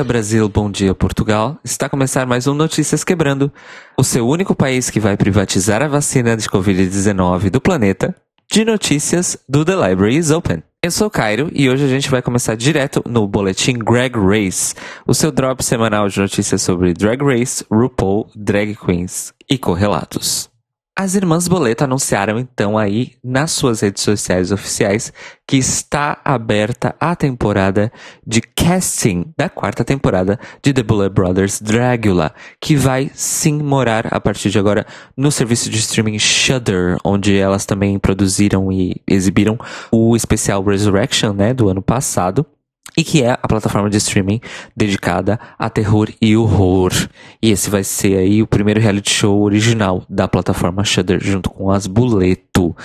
Dia, Brasil. Bom dia, Portugal. Está a começar mais um Notícias Quebrando, o seu único país que vai privatizar a vacina de Covid-19 do planeta, de notícias do The Library is Open. Eu sou Cairo e hoje a gente vai começar direto no boletim Drag Race, o seu drop semanal de notícias sobre Drag Race, RuPaul, drag queens e correlatos. As irmãs Boleto anunciaram então aí nas suas redes sociais oficiais que está aberta a temporada de casting da quarta temporada de The Bullet Brothers Dragula, que vai sim morar a partir de agora no serviço de streaming Shudder, onde elas também produziram e exibiram o especial Resurrection, né, do ano passado e que é a plataforma de streaming dedicada a terror e horror. E esse vai ser aí o primeiro reality show original da plataforma Shudder junto com as Boleto.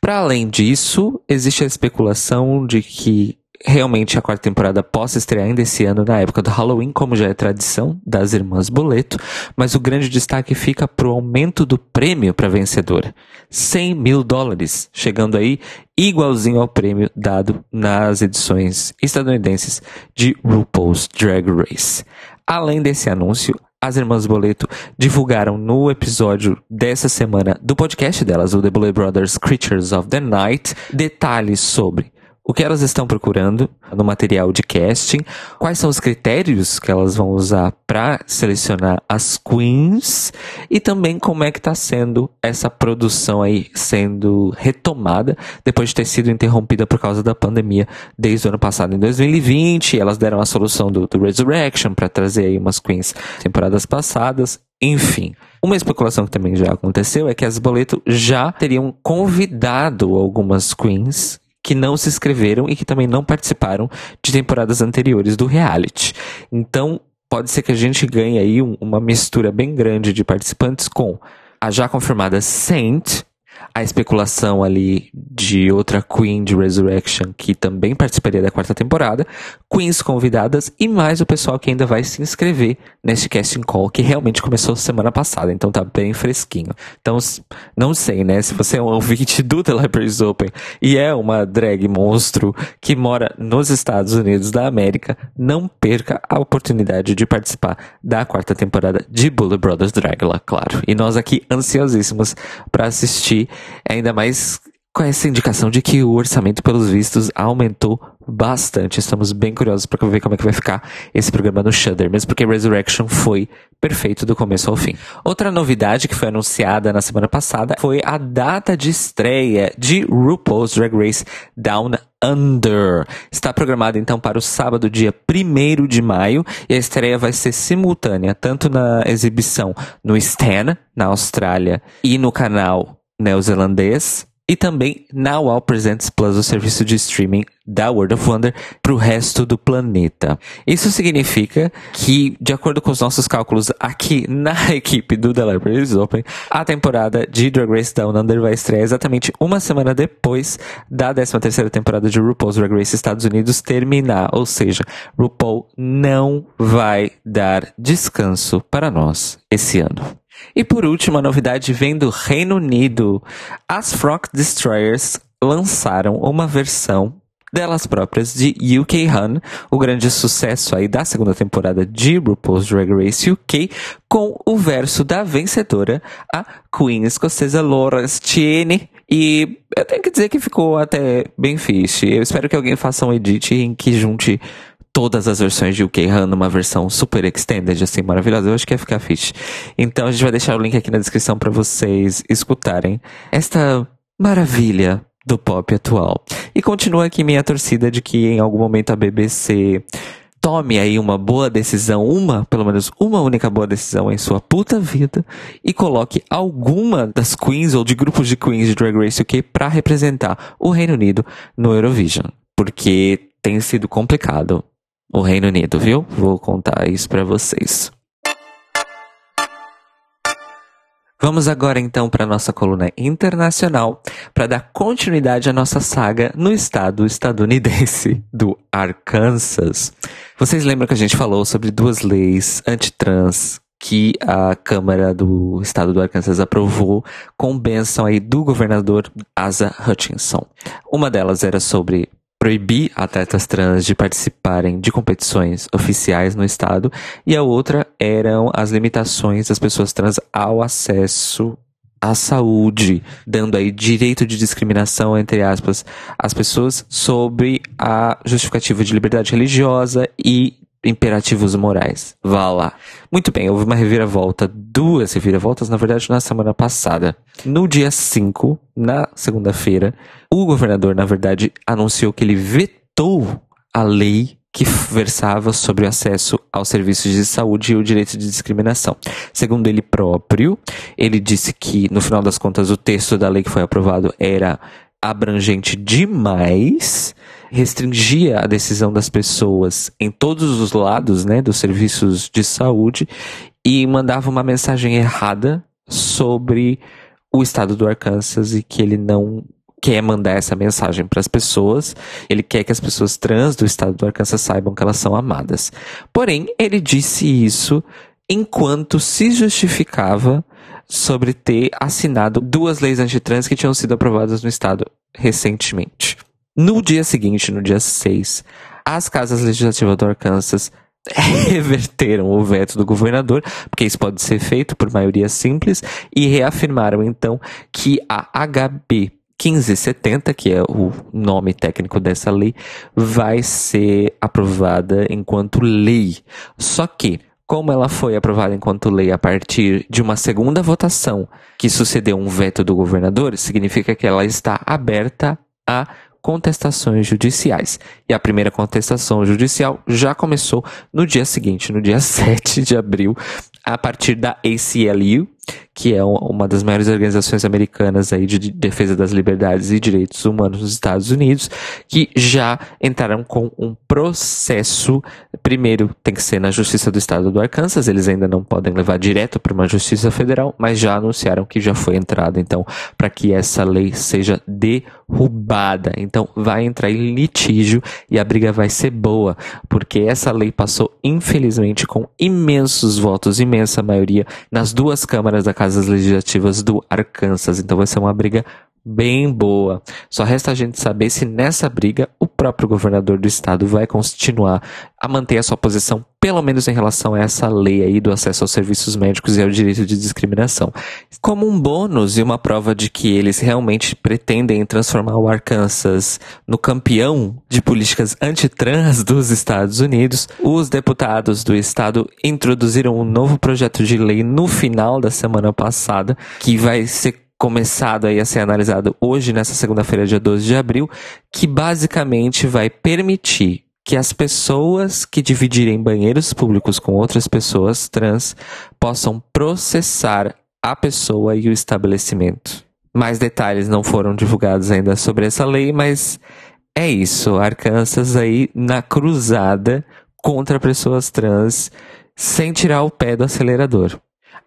Para além disso, existe a especulação de que realmente a quarta temporada possa estrear ainda esse ano na época do Halloween, como já é tradição das irmãs Boleto, mas o grande destaque fica pro aumento do prêmio para vencedora. 100 mil dólares, chegando aí igualzinho ao prêmio dado nas edições estadunidenses de RuPaul's Drag Race. Além desse anúncio, as irmãs Boleto divulgaram no episódio dessa semana do podcast delas, o The Boleto Brothers Creatures of the Night, detalhes sobre o que elas estão procurando no material de casting, quais são os critérios que elas vão usar para selecionar as queens e também como é que está sendo essa produção aí sendo retomada depois de ter sido interrompida por causa da pandemia desde o ano passado em 2020. Elas deram a solução do, do Resurrection para trazer aí umas queens temporadas passadas. Enfim, uma especulação que também já aconteceu é que as Boleto já teriam convidado algumas queens que não se inscreveram e que também não participaram de temporadas anteriores do reality. Então, pode ser que a gente ganhe aí um, uma mistura bem grande de participantes com a já confirmada Saint, a especulação ali de outra Queen de Resurrection que também participaria da quarta temporada, Queens convidadas e mais o pessoal que ainda vai se inscrever neste casting call que realmente começou semana passada, então tá bem fresquinho. Então, não sei, né, se você é um ouvinte do The Libraries Open e é uma drag monstro que mora nos Estados Unidos da América, não perca a oportunidade de participar da quarta temporada de Bullet Brothers Dragula, claro. E nós aqui ansiosíssimos para assistir Ainda mais com essa indicação de que o orçamento, pelos vistos, aumentou bastante. Estamos bem curiosos para ver como é que vai ficar esse programa no Shudder, mesmo porque Resurrection foi perfeito do começo ao fim. Outra novidade que foi anunciada na semana passada foi a data de estreia de RuPaul's Drag Race Down Under. Está programada então para o sábado, dia 1 de maio, e a estreia vai ser simultânea tanto na exibição no Stan, na Austrália, e no canal neozelandês e também na Wow Presents Plus, o serviço de streaming da World of Wonder, para o resto do planeta. Isso significa que, de acordo com os nossos cálculos aqui na equipe do The Libraries Open, a temporada de Drag Race Down Under vai estrear exatamente uma semana depois da 13ª temporada de RuPaul's Drag Race Estados Unidos terminar. Ou seja, RuPaul não vai dar descanso para nós esse ano. E por último, a novidade vem do Reino Unido. As Frock Destroyers lançaram uma versão delas próprias de UK Hun, o grande sucesso aí da segunda temporada de RuPaul's Drag Race UK, com o verso da vencedora, a Queen escocesa Laura Stiene. E eu tenho que dizer que ficou até bem fixe. Eu espero que alguém faça um edit em que junte todas as versões de UK Han numa versão super extended, assim, maravilhosa. Eu acho que ia ficar fixe. Então a gente vai deixar o link aqui na descrição para vocês escutarem esta maravilha do pop atual. E continua aqui minha torcida de que em algum momento a BBC tome aí uma boa decisão, uma, pelo menos uma única boa decisão em sua puta vida e coloque alguma das queens ou de grupos de queens de Drag Race UK para representar o Reino Unido no Eurovision, porque tem sido complicado o Reino Unido, viu? Vou contar isso para vocês. Vamos agora então para nossa coluna internacional para dar continuidade à nossa saga no estado estadunidense do Arkansas. Vocês lembram que a gente falou sobre duas leis antitrans que a Câmara do Estado do Arkansas aprovou com bênção aí do governador Asa Hutchinson. Uma delas era sobre proibir atletas trans de participarem de competições oficiais no estado, e a outra eram as limitações das pessoas trans ao acesso à saúde, dando aí direito de discriminação, entre aspas, às pessoas sobre a justificativa de liberdade religiosa e imperativos morais. Vá lá. Muito bem, houve uma reviravolta, duas reviravoltas, na verdade, na semana passada. No dia 5, na segunda-feira, o governador, na verdade, anunciou que ele vetou a lei que versava sobre o acesso aos serviços de saúde e o direito de discriminação. Segundo ele próprio, ele disse que, no final das contas, o texto da lei que foi aprovado era abrangente demais, restringia a decisão das pessoas em todos os lados, né, dos serviços de saúde e mandava uma mensagem errada sobre o estado do Arkansas e que ele não quer mandar essa mensagem para as pessoas. Ele quer que as pessoas trans do estado do Arkansas saibam que elas são amadas. Porém, ele disse isso enquanto se justificava sobre ter assinado duas leis antitrans que tinham sido aprovadas no estado recentemente. No dia seguinte, no dia 6, as casas legislativas do Arkansas reverteram o veto do governador, porque isso pode ser feito por maioria simples, e reafirmaram então que a HB 1570, que é o nome técnico dessa lei, vai ser aprovada enquanto lei. Só que como ela foi aprovada enquanto lei a partir de uma segunda votação que sucedeu um veto do governador, significa que ela está aberta a contestações judiciais. E a primeira contestação judicial já começou no dia seguinte, no dia 7 de abril, a partir da ACLU, que é uma das maiores organizações americanas aí de defesa das liberdades e direitos humanos nos Estados Unidos, que já entraram com um processo. Primeiro tem que ser na Justiça do Estado do Arkansas, eles ainda não podem levar direto para uma Justiça Federal, mas já anunciaram que já foi entrado, então, para que essa lei seja derrubada. Então, vai entrar em litígio e a briga vai ser boa, porque essa lei passou, infelizmente, com imensos votos, imensa maioria, nas duas câmaras da Casas Legislativas do Arkansas. Então vai ser uma briga bem boa. Só resta a gente saber se nessa briga o próprio governador do estado vai continuar a manter a sua posição, pelo menos em relação a essa lei aí do acesso aos serviços médicos e ao direito de discriminação. Como um bônus e uma prova de que eles realmente pretendem transformar o Arkansas no campeão de políticas antitrans dos Estados Unidos, os deputados do estado introduziram um novo projeto de lei no final da semana passada, que vai ser começado aí a ser analisado hoje, nessa segunda-feira, dia 12 de abril, que basicamente vai permitir que as pessoas que dividirem banheiros públicos com outras pessoas trans possam processar a pessoa e o estabelecimento. Mais detalhes não foram divulgados ainda sobre essa lei, mas é isso. Arkansas aí na cruzada contra pessoas trans sem tirar o pé do acelerador.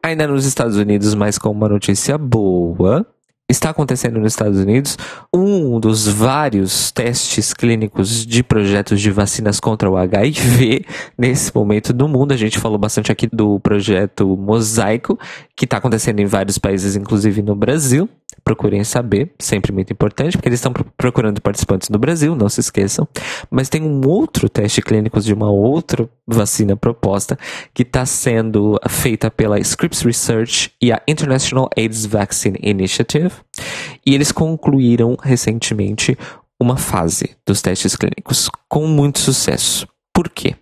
Ainda nos Estados Unidos, mas com uma notícia boa, está acontecendo nos Estados Unidos um dos vários testes clínicos de projetos de vacinas contra o HIV nesse momento do mundo. A gente falou bastante aqui do projeto Mosaico, que está acontecendo em vários países, inclusive no Brasil procurem saber, sempre muito importante, porque eles estão procurando participantes no Brasil, não se esqueçam. Mas tem um outro teste clínico de uma outra vacina proposta que está sendo feita pela Scripps Research e a International AIDS Vaccine Initiative. E eles concluíram recentemente uma fase dos testes clínicos com muito sucesso. Por quê?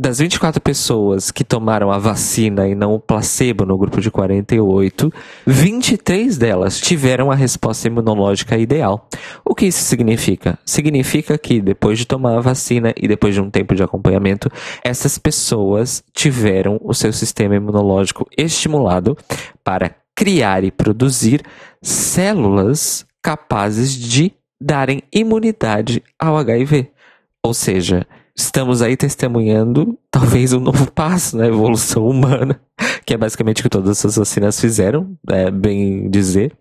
Das 24 pessoas que tomaram a vacina e não o placebo no grupo de 48, 23 delas tiveram a resposta imunológica ideal. O que isso significa? Significa que depois de tomar a vacina e depois de um tempo de acompanhamento, essas pessoas tiveram o seu sistema imunológico estimulado para criar e produzir células capazes de darem imunidade ao HIV. Ou seja, estamos aí testemunhando talvez um novo passo na evolução humana, que é basicamente o que todas essas vacinas fizeram, é bem dizer,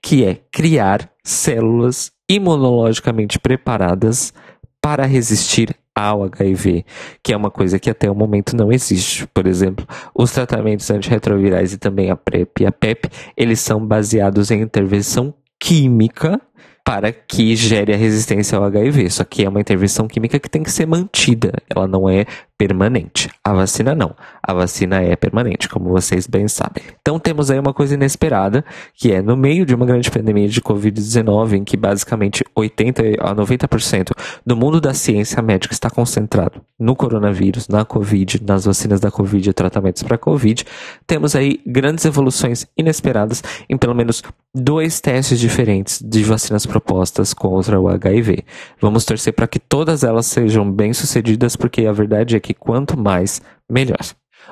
que é criar células imunologicamente preparadas para resistir ao HIV, que é uma coisa que até o momento não existe. Por exemplo, os tratamentos antirretrovirais e também a PrEP e a PEP, eles são baseados em intervenção química para que gere a resistência ao HIV. Só que é uma intervenção química que tem que ser mantida, ela não é permanente. A vacina não. A vacina é permanente, como vocês bem sabem. Então temos aí uma coisa inesperada, que é no meio de uma grande pandemia de Covid-19, em que basicamente 80 a 90% do mundo da ciência médica está concentrado no coronavírus, na Covid, nas vacinas da Covid e tratamentos para Covid, temos aí grandes evoluções inesperadas em pelo menos dois testes diferentes de vacinas propostas contra o HIV. Vamos torcer para que todas elas sejam bem sucedidas, porque a verdade é que quanto mais, melhor.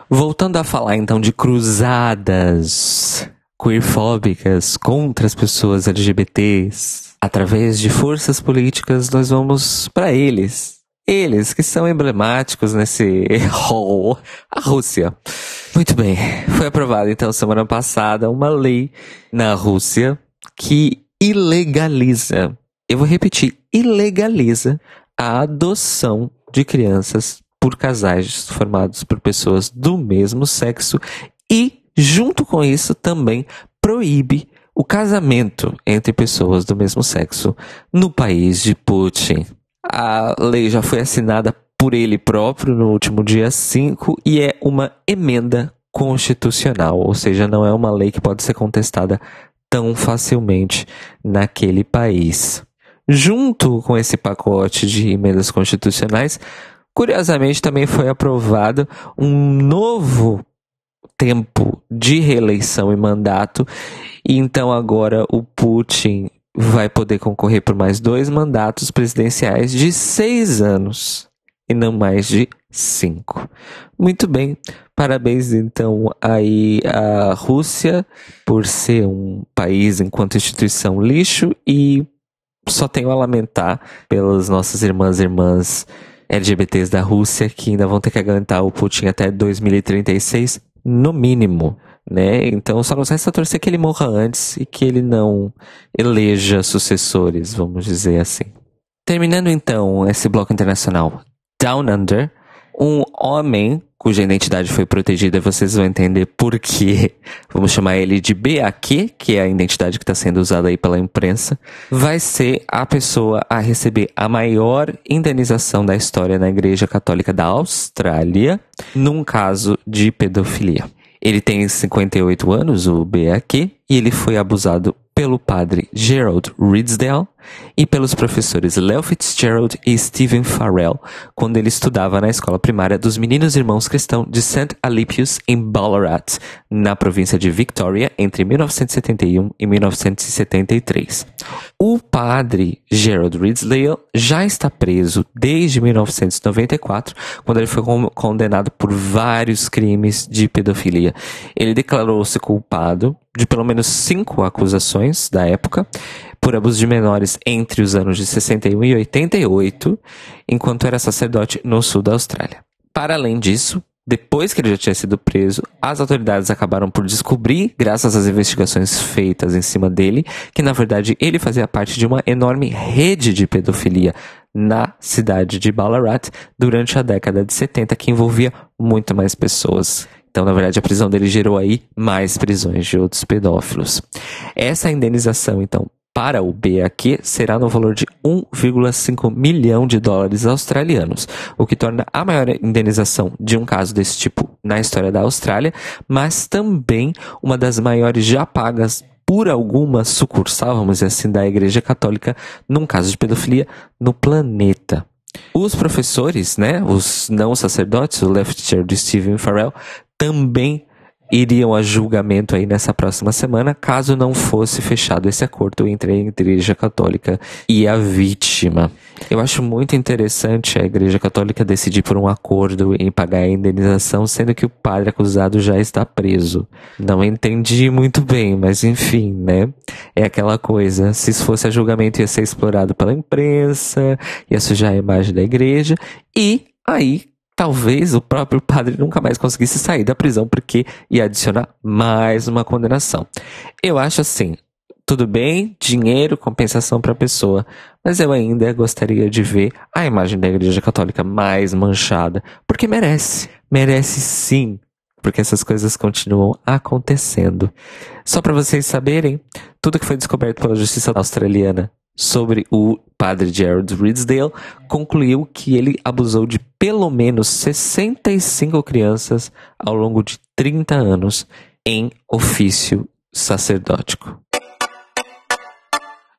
Voltando a falar então de cruzadas queerfóbicas contra as pessoas LGBTs, através de forças políticas, nós vamos para eles. Eles que são emblemáticos nesse hall, a Rússia. Muito bem, foi aprovada então semana passada uma lei na Rússia que ilegaliza, eu vou repetir, ilegaliza a adoção de crianças por casais formados por pessoas do mesmo sexo e, junto com isso, também proíbe o casamento entre pessoas do mesmo sexo no país de Putin. A lei já foi assinada por ele próprio no último dia 5 e é uma emenda constitucional, ou seja, não é uma lei que pode ser contestada tão facilmente naquele país. Junto com esse pacote de emendas constitucionais, Curiosamente, também foi aprovado um novo tempo de reeleição e mandato, e então agora o Putin vai poder concorrer por mais dois mandatos presidenciais de seis anos e não mais de cinco. Muito bem, parabéns então aí à Rússia por ser um país enquanto instituição lixo e só tenho a lamentar pelas nossas irmãs e irmãs LGBTs da Rússia que ainda vão ter que aguentar o Putin até 2036, no mínimo. Né? Então só nos resta torcer que ele morra antes e que ele não eleja sucessores, vamos dizer assim. Terminando então esse bloco internacional Down Under, um homem cuja identidade foi protegida, vocês vão entender por quê. Vamos chamar ele de BAQ, que é a identidade que está sendo usada aí pela imprensa, vai ser a pessoa a receber a maior indenização da história na Igreja Católica da Austrália, num caso de pedofilia. Ele tem 58 anos, o BAQ, e ele foi abusado pelo padre Gerald Ridsdale e pelos professores Leo Fitzgerald e Stephen Farrell quando ele estudava na escola primária dos Meninos Irmãos Cristãos de St. Alypius em Ballarat, na província de Victoria, entre 1971 e 1973. O padre Gerald Ridsdale já está preso desde 1994, quando ele foi condenado por vários crimes de pedofilia. Ele declarou-se culpado de pelo menos cinco acusações da época por abuso de menores entre os anos de 61 e 88, enquanto era sacerdote no sul da Austrália. Para além disso, depois que ele já tinha sido preso, as autoridades acabaram por descobrir, graças às investigações feitas em cima dele, que na verdade ele fazia parte de uma enorme rede de pedofilia na cidade de Ballarat durante a década de 70, que envolvia muito mais pessoas. Então, na verdade, a prisão dele gerou aí mais prisões de outros pedófilos. Essa indenização, então, para o BAQ será no valor de 1,5 milhão de dólares australianos, o que torna a maior indenização de um caso desse tipo na história da Austrália, mas também uma das maiores já pagas por alguma sucursal, vamos dizer assim, da Igreja Católica num caso de pedofilia no planeta. Os professores, né, os não sacerdotes, o Left Chair de Stephen Farrell, também iriam a julgamento aí nessa próxima semana, caso não fosse fechado esse acordo entre a Igreja Católica e a vítima. Eu acho muito interessante a Igreja Católica decidir por um acordo em pagar a indenização, sendo que o padre acusado já está preso. Não entendi muito bem, mas enfim, né? É aquela coisa, se fosse a julgamento ia ser explorado pela imprensa, ia sujar a imagem da igreja, e aí talvez o próprio padre nunca mais conseguisse sair da prisão porque ia adicionar mais uma condenação. Eu acho assim, tudo bem, dinheiro, compensação para a pessoa, mas eu ainda gostaria de ver a imagem da Igreja Católica mais manchada, porque merece, merece sim, porque essas coisas continuam acontecendo. Só para vocês saberem, tudo que foi descoberto pela justiça australiana sobre o padre Gerald Ridsdale, concluiu que ele abusou de pelo menos 65 crianças ao longo de 30 anos em ofício sacerdótico.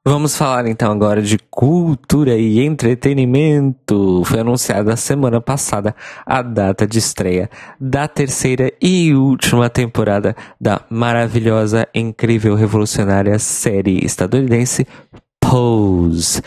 Vamos falar então agora de cultura e entretenimento. Foi anunciada semana passada a data de estreia da terceira e última temporada da maravilhosa, incrível, revolucionária série estadunidense Pose.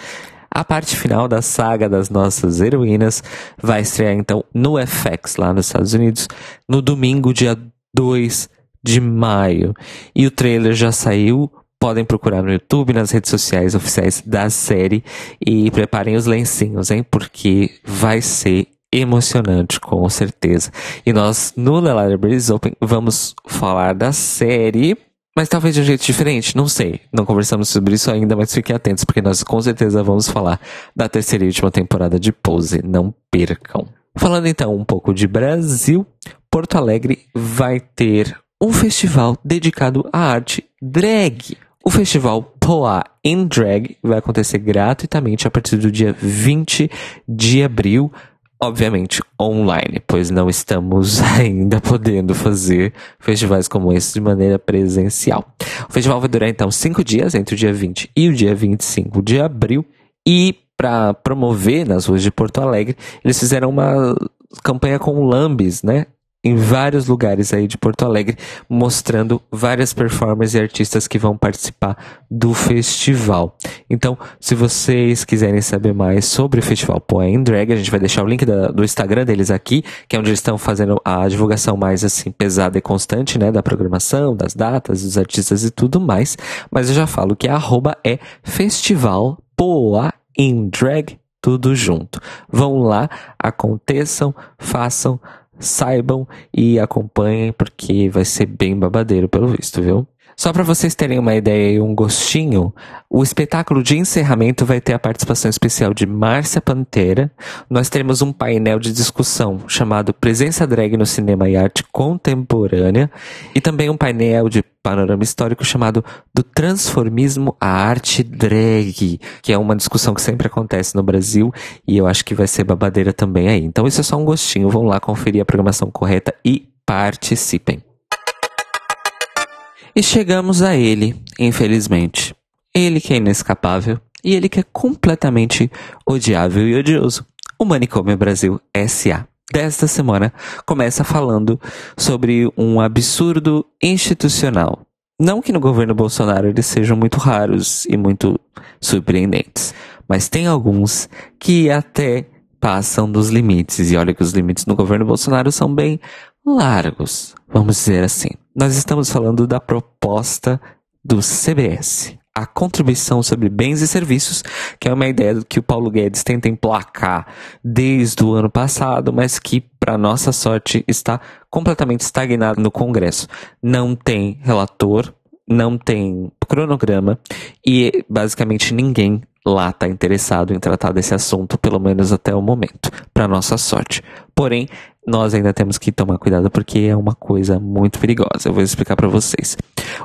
A parte final da saga das nossas heroínas vai estrear então no FX lá nos Estados Unidos no domingo, dia 2 de maio. E o trailer já saiu podem procurar no YouTube, nas redes sociais oficiais da série e preparem os lencinhos, hein? Porque vai ser emocionante, com certeza. E nós, no The Libraries Open, vamos falar da série, mas talvez de um jeito diferente, não sei. Não conversamos sobre isso ainda, mas fiquem atentos, porque nós com certeza vamos falar da terceira e última temporada de Pose. Não percam. Falando então um pouco de Brasil, Porto Alegre vai ter um festival dedicado à arte drag. O festival Poa in Drag vai acontecer gratuitamente a partir do dia 20 de abril, obviamente online, pois não estamos ainda podendo fazer festivais como esse de maneira presencial. O festival vai durar então cinco dias, entre o dia 20 e o dia 25 de abril, e para promover nas ruas de Porto Alegre, eles fizeram uma campanha com Lambis, né? Em vários lugares aí de Porto Alegre, mostrando várias performers e artistas que vão participar do festival. Então, se vocês quiserem saber mais sobre o festival Poem Drag, a gente vai deixar o link da, do Instagram deles aqui, que é onde eles estão fazendo a divulgação mais assim pesada e constante, né, da programação, das datas, dos artistas e tudo mais. Mas eu já falo que a arroba é Festival Poa in Drag tudo junto. Vão lá, aconteçam, façam saibam e acompanhem, porque vai ser bem babadeiro pelo visto, viu? Só para vocês terem uma ideia e um gostinho, o espetáculo de encerramento vai ter a participação especial de Márcia Pantera. Nós teremos um painel de discussão chamado Presença Drag no Cinema e Arte Contemporânea e também um painel de panorama histórico chamado Do Transformismo à Arte Drag, que é uma discussão que sempre acontece no Brasil e eu acho que vai ser babadeira também aí. Então isso é só um gostinho, vão lá conferir a programação correta e participem. E chegamos a ele, infelizmente. Ele que é inescapável e ele que é completamente odiável e odioso. O Manicômio Brasil SA. Desta semana começa falando sobre um absurdo institucional. Não que no governo Bolsonaro eles sejam muito raros e muito surpreendentes, mas tem alguns que até passam dos limites. E olha que os limites no governo Bolsonaro são bem largos, vamos dizer assim. Nós estamos falando da proposta do CBS, a contribuição sobre bens e serviços, que é uma ideia que o Paulo Guedes tenta emplacar desde o ano passado, mas que, para nossa sorte, está completamente estagnado no Congresso. Não tem relator, não tem cronograma e basicamente ninguém lá está interessado em tratar desse assunto, pelo menos até o momento, para nossa sorte. Porém, nós ainda temos que tomar cuidado porque é uma coisa muito perigosa. Eu vou explicar para vocês.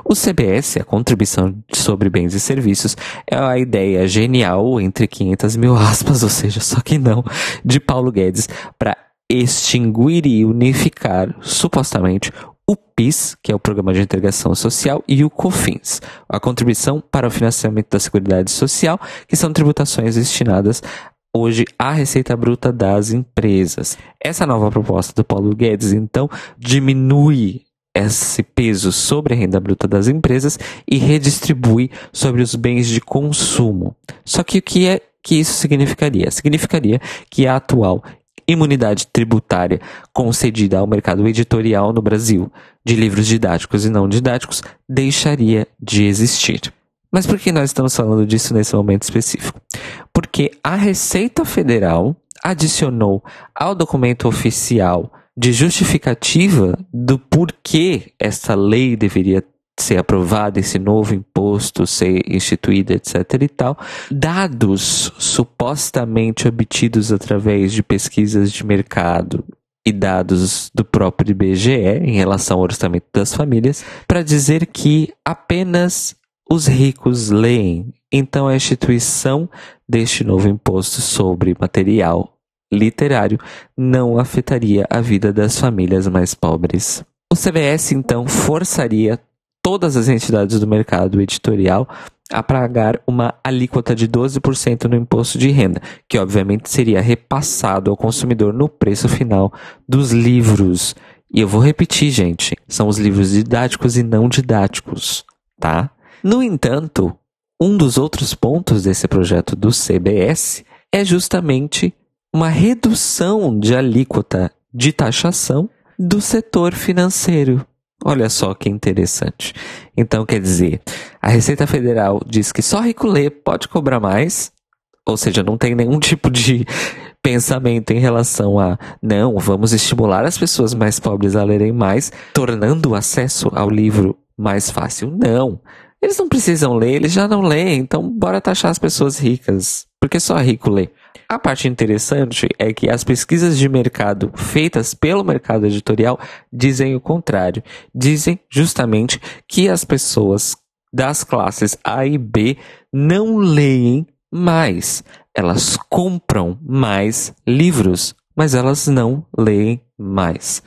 O CBS, a contribuição sobre bens e serviços, é a ideia genial, entre 500 mil aspas, ou seja, só que não, de Paulo Guedes para extinguir e unificar, supostamente, o PIS, que é o Programa de Integração Social, e o COFINS, a contribuição para o financiamento da Seguridade Social, que são tributações destinadas hoje à receita bruta das empresas. Essa nova proposta do Paulo Guedes, então, diminui esse peso sobre a renda bruta das empresas e redistribui sobre os bens de consumo. Só que o que é que isso significaria? Significaria que a atual imunidade tributária concedida ao mercado editorial no Brasil de livros didáticos e não didáticos deixaria de existir. Mas por que nós estamos falando disso nesse momento específico? Porque a Receita Federal adicionou ao documento oficial de justificativa do porquê essa lei deveria ser aprovado esse novo imposto ser instituído, etc e tal, dados supostamente obtidos através de pesquisas de mercado e dados do próprio IBGE em relação ao orçamento das famílias, para dizer que apenas os ricos leem. Então a instituição deste novo imposto sobre material literário não afetaria a vida das famílias mais pobres. O CBS então forçaria todas as entidades do mercado editorial a pagar uma alíquota de 12% no imposto de renda, que obviamente seria repassado ao consumidor no preço final dos livros. E eu vou repetir, gente, são os livros didáticos e não didáticos, tá? No entanto, um dos outros pontos desse projeto do CBS é justamente uma redução de alíquota de taxação do setor financeiro. Olha só que interessante. Então, quer dizer, a Receita Federal diz que só rico lê pode cobrar mais, ou seja, não tem nenhum tipo de pensamento em relação a não, vamos estimular as pessoas mais pobres a lerem mais, tornando o acesso ao livro mais fácil. Não. Eles não precisam ler, eles já não leem, então bora taxar as pessoas ricas, porque só rico lê. A parte interessante é que as pesquisas de mercado feitas pelo mercado editorial dizem o contrário. Dizem justamente que as pessoas das classes A e B não leem mais. Elas compram mais livros, mas elas não leem mais.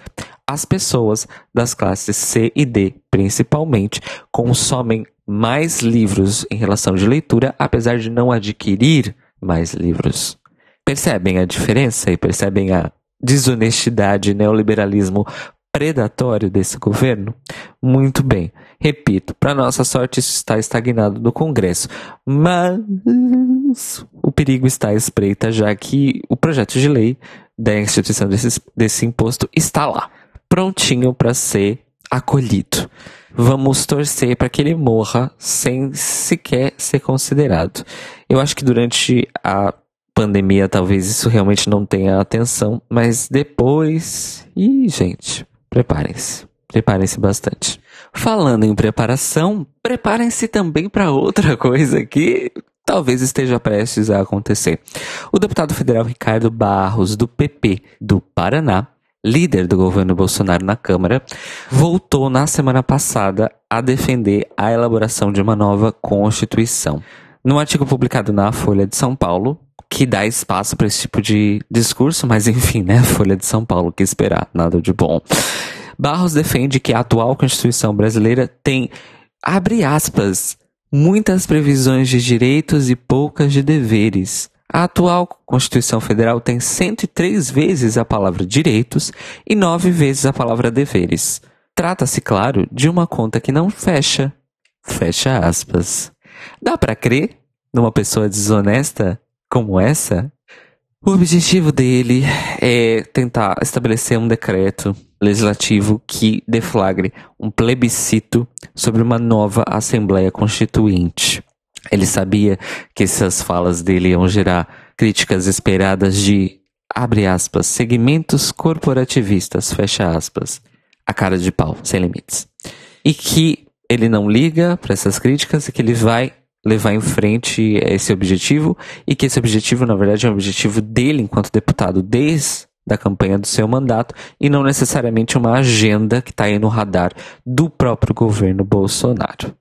As pessoas das classes C e D, principalmente, consomem mais livros em relação de leitura, apesar de não adquirir mais livros. Percebem a diferença e percebem a desonestidade neoliberalismo predatório desse governo? Muito bem. Repito, para nossa sorte isso está estagnado no Congresso, mas o perigo está à espreita já que o projeto de lei da instituição desse, desse imposto está lá, prontinho para ser acolhido. Vamos torcer para que ele morra sem sequer ser considerado. Eu acho que durante a pandemia talvez isso realmente não tenha atenção, mas depois. Ih, gente, preparem-se. Preparem-se bastante. Falando em preparação, preparem-se também para outra coisa que talvez esteja prestes a acontecer. O deputado federal Ricardo Barros, do PP do Paraná, líder do governo Bolsonaro na Câmara, voltou na semana passada a defender a elaboração de uma nova Constituição. Num artigo publicado na Folha de São Paulo, que dá espaço para esse tipo de discurso, mas enfim, né? Folha de São Paulo, que esperar, nada de bom. Barros defende que a atual Constituição brasileira tem, abre aspas, muitas previsões de direitos e poucas de deveres. A atual Constituição Federal tem 103 vezes a palavra direitos e 9 vezes a palavra deveres. Trata-se, claro, de uma conta que não fecha. Fecha aspas. Dá para crer numa pessoa desonesta como essa, o objetivo dele é tentar estabelecer um decreto legislativo que deflagre um plebiscito sobre uma nova Assembleia Constituinte. Ele sabia que essas falas dele iam gerar críticas esperadas de, abre aspas, segmentos corporativistas, fecha aspas, a cara de pau, sem limites. E que ele não liga para essas críticas e que ele vai levar em frente esse objetivo e que esse objetivo, na verdade, é um objetivo dele enquanto deputado desde da campanha do seu mandato e não necessariamente uma agenda que está aí no radar do próprio governo Bolsonaro.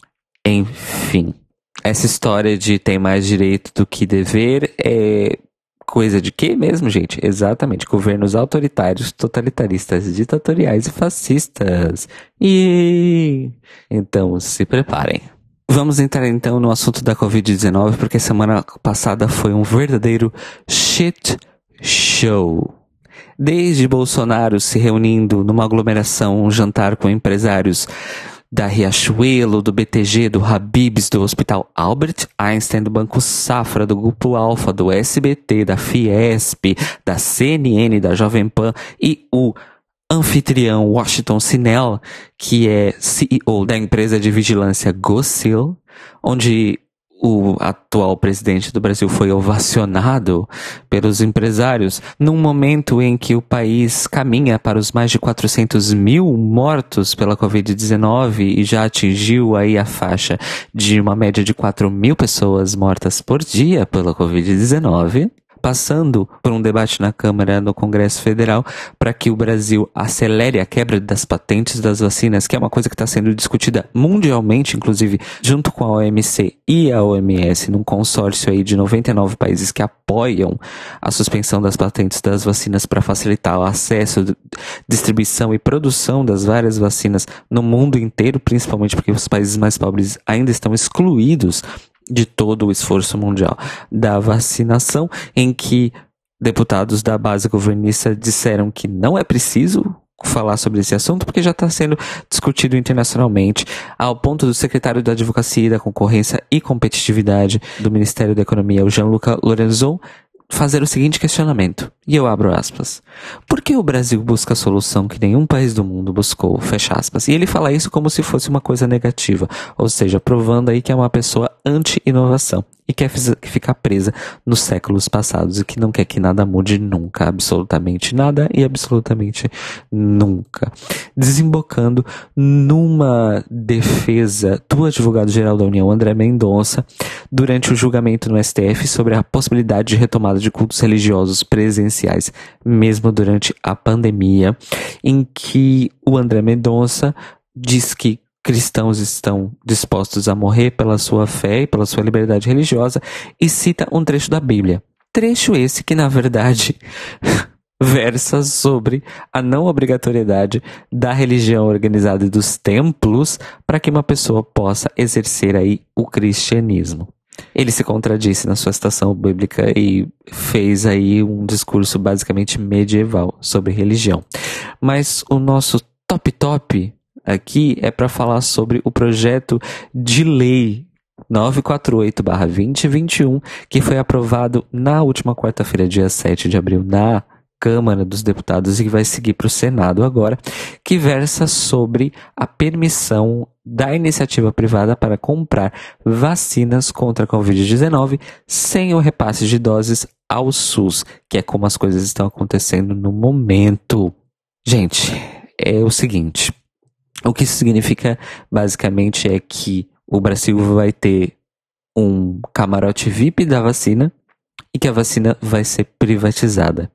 Enfim, essa história de tem mais direito do que dever é coisa de quê mesmo, gente? Exatamente, governos autoritários, totalitaristas, ditatoriais e fascistas. E então se preparem. Vamos entrar então no assunto da Covid-19, porque semana passada foi um verdadeiro shit show. Desde Bolsonaro se reunindo numa aglomeração, um jantar com empresários da Riachuelo, do BTG, do Habibs, do Hospital Albert Einstein, do Banco Safra, do Grupo Alfa, do SBT, da Fiesp, da CNN, da Jovem Pan e o anfitrião Washington Sinel, que é CEO da empresa de vigilância Gocil, onde o atual presidente do Brasil foi ovacionado pelos empresários num momento em que o país caminha para os mais de 400 mil mortos pela Covid-19 e já atingiu aí a faixa de uma média de 4 mil pessoas mortas por dia pela Covid-19. Passando por um debate na Câmara, no Congresso Federal, para que o Brasil acelere a quebra das patentes das vacinas, que é uma coisa que está sendo discutida mundialmente, inclusive junto com a OMC e a OMS, num consórcio aí de 99 países que apoiam a suspensão das patentes das vacinas para facilitar o acesso, distribuição e produção das várias vacinas no mundo inteiro, principalmente porque os países mais pobres ainda estão excluídos de todo o esforço mundial da vacinação, em que deputados da base governista disseram que não é preciso falar sobre esse assunto porque já está sendo discutido internacionalmente, ao ponto do secretário da Advocacia da Concorrência e Competitividade do Ministério da Economia, o Jean-Luc Lorenzon, fazer o seguinte questionamento, e eu abro aspas. Por que o Brasil busca a solução que nenhum país do mundo buscou? Fecha aspas. E ele fala isso como se fosse uma coisa negativa, ou seja, provando aí que é uma pessoa anti-inovação e quer ficar presa nos séculos passados e que não quer que nada mude nunca, absolutamente nada e absolutamente nunca. Desembocando numa defesa do advogado-geral da União, André Mendonça, durante o julgamento no STF sobre a possibilidade de retomada de cultos religiosos presenciais, mesmo durante a pandemia, em que o André Mendonça diz que cristãos estão dispostos a morrer pela sua fé e pela sua liberdade religiosa e cita um trecho da Bíblia. Trecho esse que, na verdade, versa sobre a não obrigatoriedade da religião organizada e dos templos para que uma pessoa possa exercer aí o cristianismo. Ele se contradisse na sua citação bíblica e fez aí um discurso basicamente medieval sobre religião. Mas o nosso top top aqui é para falar sobre o projeto de lei 948-2021, que foi aprovado na última quarta-feira, dia 7 de abril, na Câmara dos Deputados e que vai seguir para o Senado agora, que versa sobre a permissão da iniciativa privada para comprar vacinas contra a Covid-19 sem o repasse de doses ao SUS, que é como as coisas estão acontecendo no momento. Gente, é o seguinte. O que isso significa basicamente é que o Brasil vai ter um camarote VIP da vacina e que a vacina vai ser privatizada.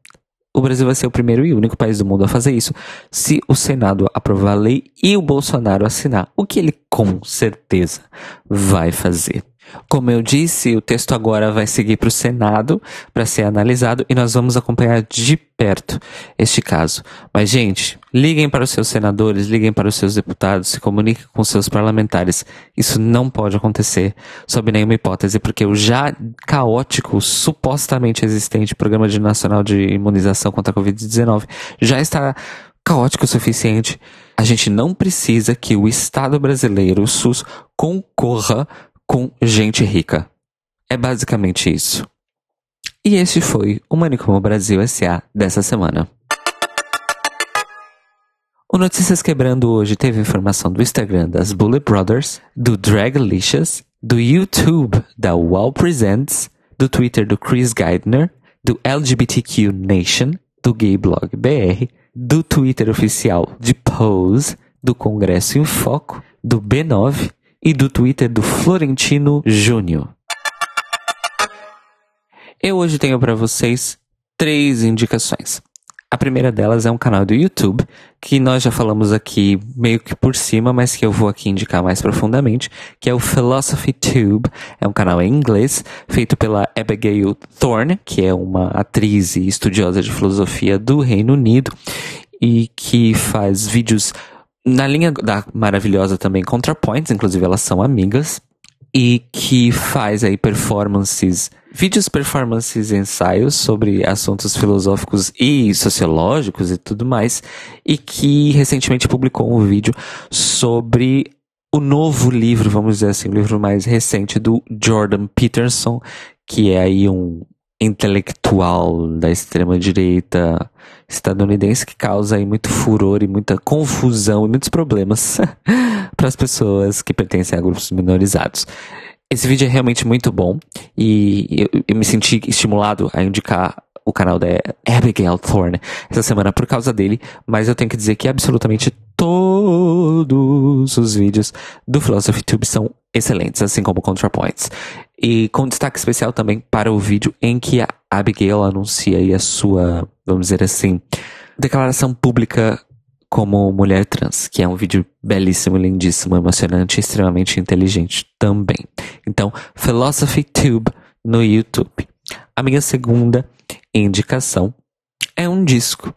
O Brasil vai ser o primeiro e único país do mundo a fazer isso se o Senado aprovar a lei e o Bolsonaro assinar, o que ele com certeza vai fazer. Como eu disse, o texto agora vai seguir para o Senado para ser analisado e nós vamos acompanhar de perto este caso. Mas, gente, liguem para os seus senadores, liguem para os seus deputados, se comuniquem com seus parlamentares. Isso não pode acontecer sob nenhuma hipótese, porque o já caótico, supostamente existente Programa de Nacional de Imunização contra a Covid-19 já está caótico o suficiente. A gente não precisa que o Estado brasileiro, o SUS, concorra com gente rica. É basicamente isso. E este foi o Manicomo Brasil SA dessa semana. O Notícias Quebrando hoje teve informação do Instagram das Bullet Brothers, do Draglicious, do YouTube da Wow Presents, do Twitter do Chris Geidner, do LGBTQ Nation, do Gay Blog BR, do Twitter oficial de Pose, do Congresso em Foco, do B9 e do Twitter do Florentino Júnior. Eu hoje tenho para vocês três indicações. A primeira delas é um canal do YouTube, que nós já falamos aqui meio que por cima, mas que eu vou aqui indicar mais profundamente, que é o Philosophy Tube. É um canal em inglês, feito pela Abigail Thorne, que é uma atriz e estudiosa de filosofia do Reino Unido, e que faz vídeos na linha da maravilhosa também ContraPoints, inclusive elas são amigas, e que faz aí performances, vídeos performances ensaios sobre assuntos filosóficos e sociológicos e tudo mais, e que recentemente publicou um vídeo sobre o novo livro, vamos dizer assim, o livro mais recente do Jordan Peterson, que é aí um intelectual da extrema direita estadunidense que causa aí muito furor e muita confusão e muitos problemas para as pessoas que pertencem a grupos minorizados. Esse vídeo é realmente muito bom e eu, eu me senti estimulado a indicar o canal da Abigail Thorne essa semana por causa dele, mas eu tenho que dizer que absolutamente todos os vídeos do Philosophy Tube são excelentes, assim como ContraPoints. E com destaque especial também para o vídeo em que a Abigail anuncia aí a sua, vamos dizer assim, declaração pública como mulher trans, que é um vídeo belíssimo, lindíssimo, emocionante e extremamente inteligente também. Então, Philosophy Tube no YouTube. A minha segunda indicação é um disco.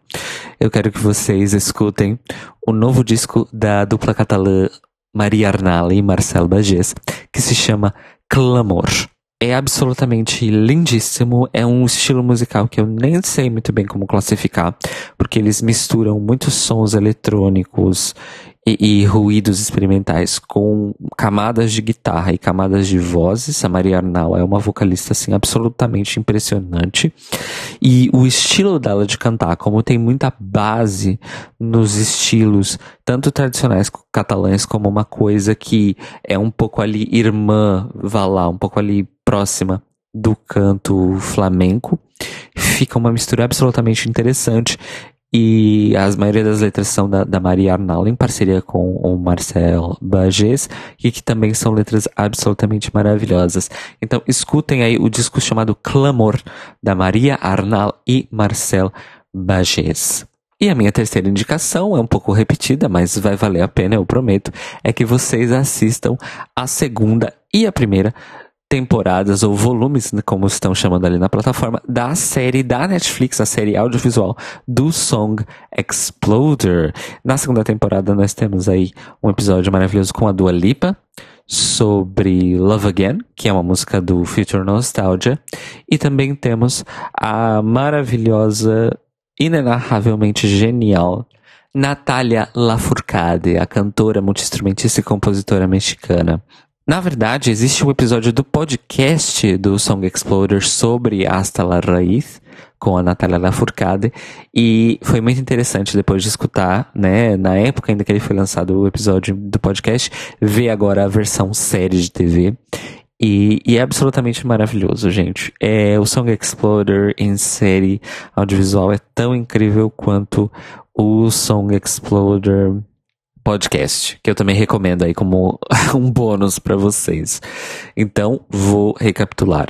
Eu quero que vocês escutem o novo disco da dupla catalã Maria Arnal e Marcel Bagés, que se chama Clamor. É absolutamente lindíssimo, é um estilo musical que eu nem sei muito bem como classificar, porque eles misturam muitos sons eletrônicos e, e, ruídos experimentais com camadas de guitarra e camadas de vozes. A Maria Arnal é uma vocalista assim absolutamente impressionante. E o estilo dela de cantar, como tem muita base nos estilos tanto tradicionais catalães como uma coisa que é um pouco ali irmã, vá lá, um pouco ali próxima do canto flamenco. Fica uma mistura absolutamente interessante. E as maioria das letras são da, da Maria Arnal, em parceria com o Marcel Bagés, e que também são letras absolutamente maravilhosas. Então, escutem aí o disco chamado Clamor, da Maria Arnal e Marcel Bagés. E a minha terceira indicação é um pouco repetida, mas vai valer a pena, eu prometo, é que vocês assistam a segunda e a primeira temporadas ou volumes, né, como estão chamando ali na plataforma, da série da Netflix, a série audiovisual do Song Exploder. Na segunda temporada nós temos aí um episódio maravilhoso com a Dua Lipa sobre Love Again, que é uma música do Future Nostalgia, e também temos a maravilhosa, inenarravelmente genial Natália Lafourcade, a cantora, multiinstrumentista e compositora mexicana. Na verdade, existe um episódio do podcast do Song Exploder sobre Hasta la Raiz, com a Natália Lafourcade, e foi muito interessante depois de escutar, né, na época ainda que ele foi lançado o episódio do podcast, ver agora a versão série de TV. E, e, é absolutamente maravilhoso, gente. É, o Song Exploder em série audiovisual é tão incrível quanto o Song Exploder podcast, que eu também recomendo aí como um bônus para vocês. Então, vou recapitular.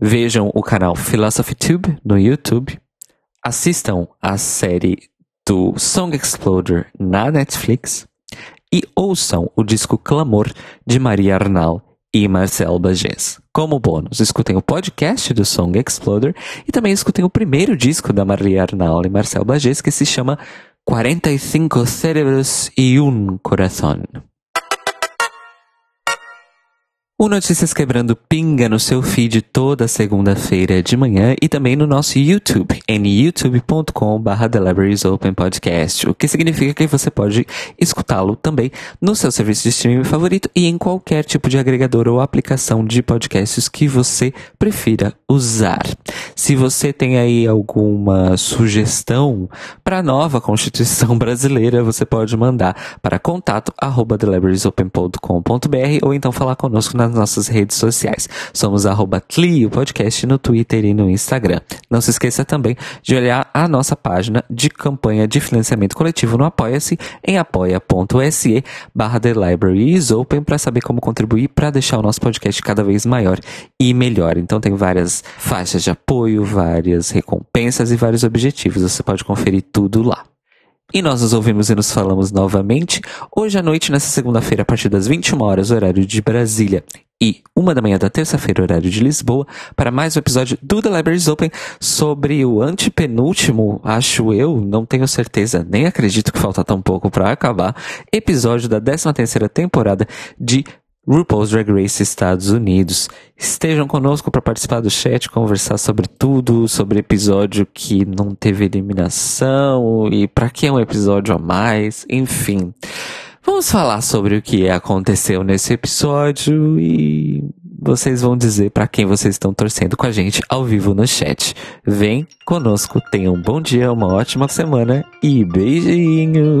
Vejam o canal Philosophy Tube no YouTube. Assistam a série do Song Exploder na Netflix. E ouçam o disco Clamor de Maria Arnal e Marcel Bagés. Como bônus, escutem o podcast do Song Exploder e também escutem o primeiro disco da Maria Arnal e Marcel Bagés que se chama cuarenta y cinco cerebros y un corazón. O Notícias Quebrando pinga no seu feed toda segunda-feira de manhã e também no nosso YouTube, em youtube.com.br Open Podcast, o que significa que você pode escutá-lo também no seu serviço de streaming favorito e em qualquer tipo de agregador ou aplicação de podcasts que você prefira usar. Se você tem aí alguma sugestão para a nova Constituição brasileira, você pode mandar para contato arroba ou então falar conosco na nas nossas redes sociais. Somos arroba Clio Podcast no Twitter e no Instagram. Não se esqueça também de olhar a nossa página de campanha de financiamento coletivo no Apoia-se em apoia.se barra The Library is Open para saber como contribuir para deixar o nosso podcast cada vez maior e melhor. Então tem várias faixas de apoio, várias recompensas e vários objetivos. Você pode conferir tudo lá. E nós nos ouvimos e nos falamos novamente hoje à noite, nessa segunda-feira, a partir das 21 horas, horário de Brasília, e uma da manhã da terça-feira, horário de Lisboa, para mais um episódio do The Libraries Open sobre o antepenúltimo, acho eu, não tenho certeza, nem acredito que falta tão pouco para acabar, episódio da 13 terceira temporada de RuPaul's Drag Race Estados Unidos. Estejam conosco para participar do chat, conversar sobre tudo, sobre episódio que não teve eliminação e para que é um episódio a mais, enfim. Vamos falar sobre o que aconteceu nesse episódio e vocês vão dizer para quem vocês estão torcendo com a gente ao vivo no chat. Vem conosco, tenham um bom dia, uma ótima semana e beijinhos!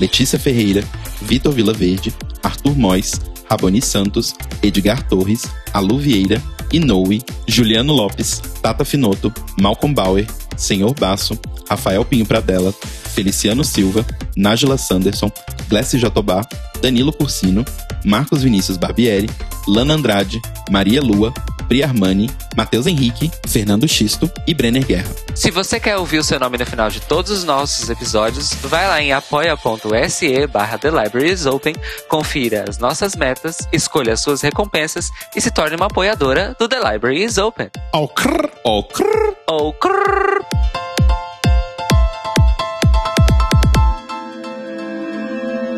Letícia Ferreira, Vitor Vilaverde, Arthur Mois, Raboni Santos, Edgar Torres, Alu Vieira, Inoue, Juliano Lopes, Tata Finoto, Malcolm Bauer, Senhor Basso, Rafael Pinho Pradella, Feliciano Silva, Nájila Sanderson, Glessi Jatobá, Danilo Cursino, Marcos Vinícius Barbieri, Lana Andrade, Maria Lua, Pri Armani, Matheus Henrique, Fernando Xisto e Brenner Guerra. Se você quer ouvir o seu nome no final de todos os nossos episódios, vai lá em apoia.se barra The Libraries Open, confira as nossas metas, escolha as suas recompensas e se torne uma apoiadora do The Library is Open. Oh, crrr, oh, crrr. Oh, crrr.